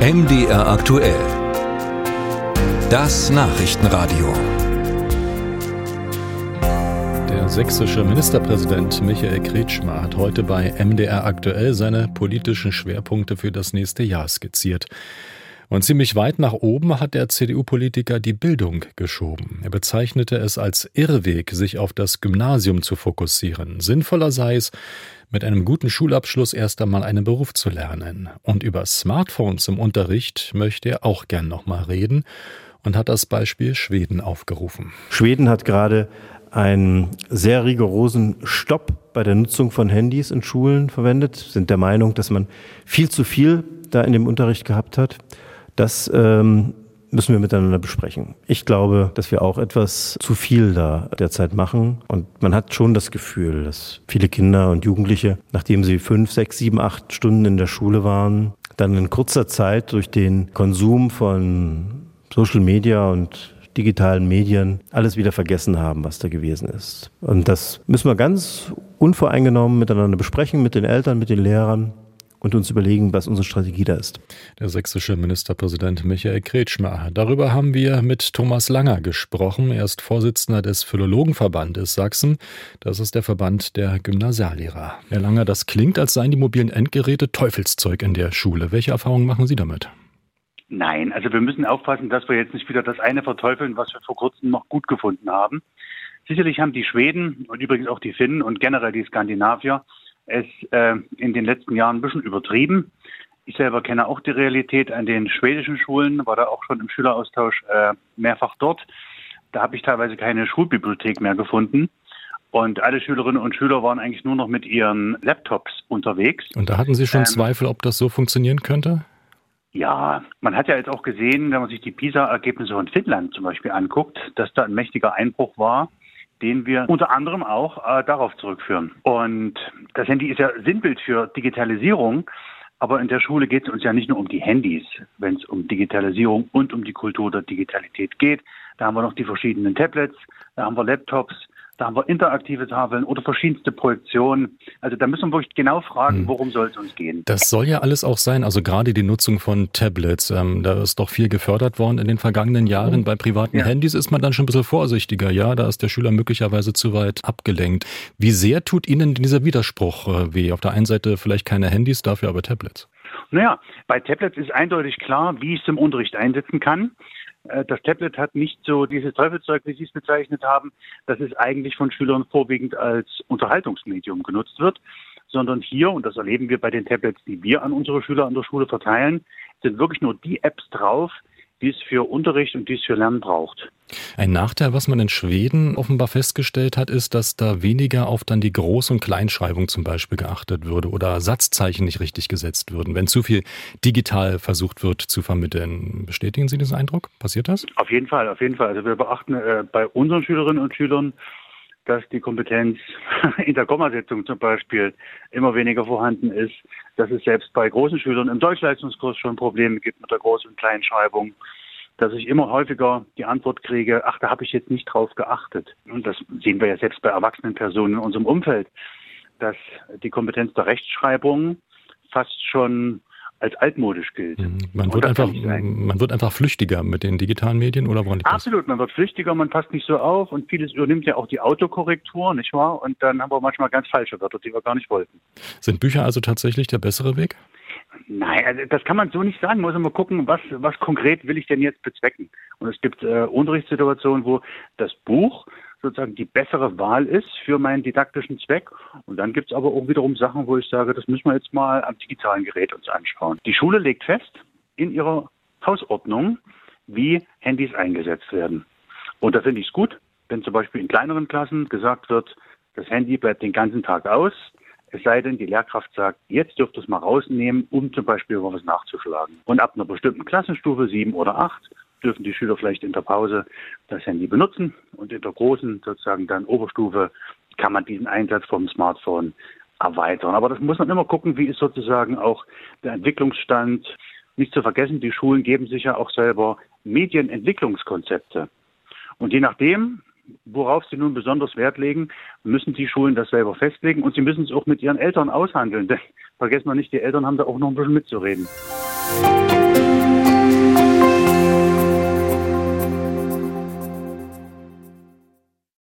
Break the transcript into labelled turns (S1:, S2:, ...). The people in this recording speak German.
S1: MDR aktuell. Das Nachrichtenradio.
S2: Der sächsische Ministerpräsident Michael Kretschmer hat heute bei MDR aktuell seine politischen Schwerpunkte für das nächste Jahr skizziert. Und ziemlich weit nach oben hat der CDU-Politiker die Bildung geschoben. Er bezeichnete es als Irrweg, sich auf das Gymnasium zu fokussieren. Sinnvoller sei es, mit einem guten Schulabschluss erst einmal einen Beruf zu lernen. Und über Smartphones im Unterricht möchte er auch gern nochmal reden und hat das Beispiel Schweden aufgerufen.
S3: Schweden hat gerade einen sehr rigorosen Stopp bei der Nutzung von Handys in Schulen verwendet, sind der Meinung, dass man viel zu viel da in dem Unterricht gehabt hat. Das ähm, müssen wir miteinander besprechen. Ich glaube, dass wir auch etwas zu viel da derzeit machen. Und man hat schon das Gefühl, dass viele Kinder und Jugendliche, nachdem sie fünf, sechs, sieben, acht Stunden in der Schule waren, dann in kurzer Zeit durch den Konsum von Social Media und digitalen Medien alles wieder vergessen haben, was da gewesen ist. Und das müssen wir ganz unvoreingenommen miteinander besprechen, mit den Eltern, mit den Lehrern und uns überlegen, was unsere Strategie da ist.
S2: Der sächsische Ministerpräsident Michael Kretschmer. Darüber haben wir mit Thomas Langer gesprochen. Er ist Vorsitzender des Philologenverbandes Sachsen. Das ist der Verband der Gymnasiallehrer. Herr Langer, das klingt, als seien die mobilen Endgeräte Teufelszeug in der Schule. Welche Erfahrungen machen Sie damit?
S4: Nein, also wir müssen aufpassen, dass wir jetzt nicht wieder das eine verteufeln, was wir vor kurzem noch gut gefunden haben. Sicherlich haben die Schweden und übrigens auch die Finnen und generell die Skandinavier es äh, in den letzten Jahren ein bisschen übertrieben. Ich selber kenne auch die Realität an den schwedischen Schulen, war da auch schon im Schüleraustausch äh, mehrfach dort. Da habe ich teilweise keine Schulbibliothek mehr gefunden. Und alle Schülerinnen und Schüler waren eigentlich nur noch mit ihren Laptops unterwegs.
S2: Und da hatten Sie schon ähm, Zweifel, ob das so funktionieren könnte?
S4: Ja, man hat ja jetzt auch gesehen, wenn man sich die PISA-Ergebnisse von Finnland zum Beispiel anguckt, dass da ein mächtiger Einbruch war den wir unter anderem auch äh, darauf zurückführen. Und das Handy ist ja Sinnbild für Digitalisierung. Aber in der Schule geht es uns ja nicht nur um die Handys, wenn es um Digitalisierung und um die Kultur der Digitalität geht. Da haben wir noch die verschiedenen Tablets, da haben wir Laptops, da haben wir interaktive Tafeln oder verschiedenste Projektionen. Also da müssen wir wirklich genau fragen, hm. worum soll es uns gehen.
S2: Das soll ja alles auch sein. Also gerade die Nutzung von Tablets, ähm, da ist doch viel gefördert worden in den vergangenen Jahren. Mhm. Bei privaten ja. Handys ist man dann schon ein bisschen vorsichtiger. Ja, da ist der Schüler möglicherweise zu weit abgelenkt. Wie sehr tut Ihnen dieser Widerspruch äh, weh? Auf der einen Seite vielleicht keine Handys, dafür aber Tablets.
S4: Naja, bei Tablets ist eindeutig klar, wie ich es im Unterricht einsetzen kann. Äh, das Tablet hat nicht so dieses Teufelszeug, wie Sie es bezeichnet haben, dass es eigentlich von Schülern vorwiegend als Unterhaltungsmedium genutzt wird, sondern hier, und das erleben wir bei den Tablets, die wir an unsere Schüler an der Schule verteilen, sind wirklich nur die Apps drauf, die es für Unterricht und die es für Lernen braucht.
S2: Ein Nachteil, was man in Schweden offenbar festgestellt hat, ist, dass da weniger auf dann die Groß- und Kleinschreibung zum Beispiel geachtet würde oder Satzzeichen nicht richtig gesetzt würden, wenn zu viel digital versucht wird zu vermitteln. Bestätigen Sie diesen Eindruck? Passiert das?
S4: Auf jeden Fall, auf jeden Fall. Also wir beachten äh, bei unseren Schülerinnen und Schülern dass die Kompetenz in der Kommasetzung zum Beispiel immer weniger vorhanden ist, dass es selbst bei großen Schülern im Deutschleistungskurs schon Probleme gibt mit der Groß- und Kleinschreibung, dass ich immer häufiger die Antwort kriege, ach, da habe ich jetzt nicht drauf geachtet. Und das sehen wir ja selbst bei erwachsenen Personen in unserem Umfeld, dass die Kompetenz der Rechtschreibung fast schon als altmodisch gilt. Mhm.
S2: Man wird, einfach, man wird einfach flüchtiger mit den digitalen Medien oder woran
S4: Absolut,
S2: das?
S4: man wird flüchtiger, man passt nicht so auf und vieles übernimmt ja auch die Autokorrektur, nicht wahr? Und dann haben wir manchmal ganz falsche Wörter, die wir gar nicht wollten.
S2: Sind Bücher also tatsächlich der bessere Weg?
S4: Nein, also das kann man so nicht sagen. Man muss immer gucken, was, was konkret will ich denn jetzt bezwecken. Und es gibt äh, Unterrichtssituationen, wo das Buch sozusagen die bessere Wahl ist für meinen didaktischen Zweck. Und dann gibt es aber auch wiederum Sachen, wo ich sage, das müssen wir jetzt mal am digitalen Gerät uns anschauen. Die Schule legt fest in ihrer Hausordnung, wie Handys eingesetzt werden. Und da finde ich es gut, wenn zum Beispiel in kleineren Klassen gesagt wird, das Handy bleibt den ganzen Tag aus, es sei denn, die Lehrkraft sagt, jetzt dürft ihr es mal rausnehmen, um zum Beispiel über was nachzuschlagen. Und ab einer bestimmten Klassenstufe, sieben oder acht, dürfen die Schüler vielleicht in der Pause das Handy benutzen und in der großen, sozusagen dann Oberstufe, kann man diesen Einsatz vom Smartphone erweitern. Aber das muss man immer gucken, wie ist sozusagen auch der Entwicklungsstand. Nicht zu vergessen, die Schulen geben sich ja auch selber Medienentwicklungskonzepte. Und je nachdem, worauf sie nun besonders Wert legen, müssen die Schulen das selber festlegen und sie müssen es auch mit ihren Eltern aushandeln. Denn vergessen wir nicht, die Eltern haben da auch noch ein bisschen mitzureden.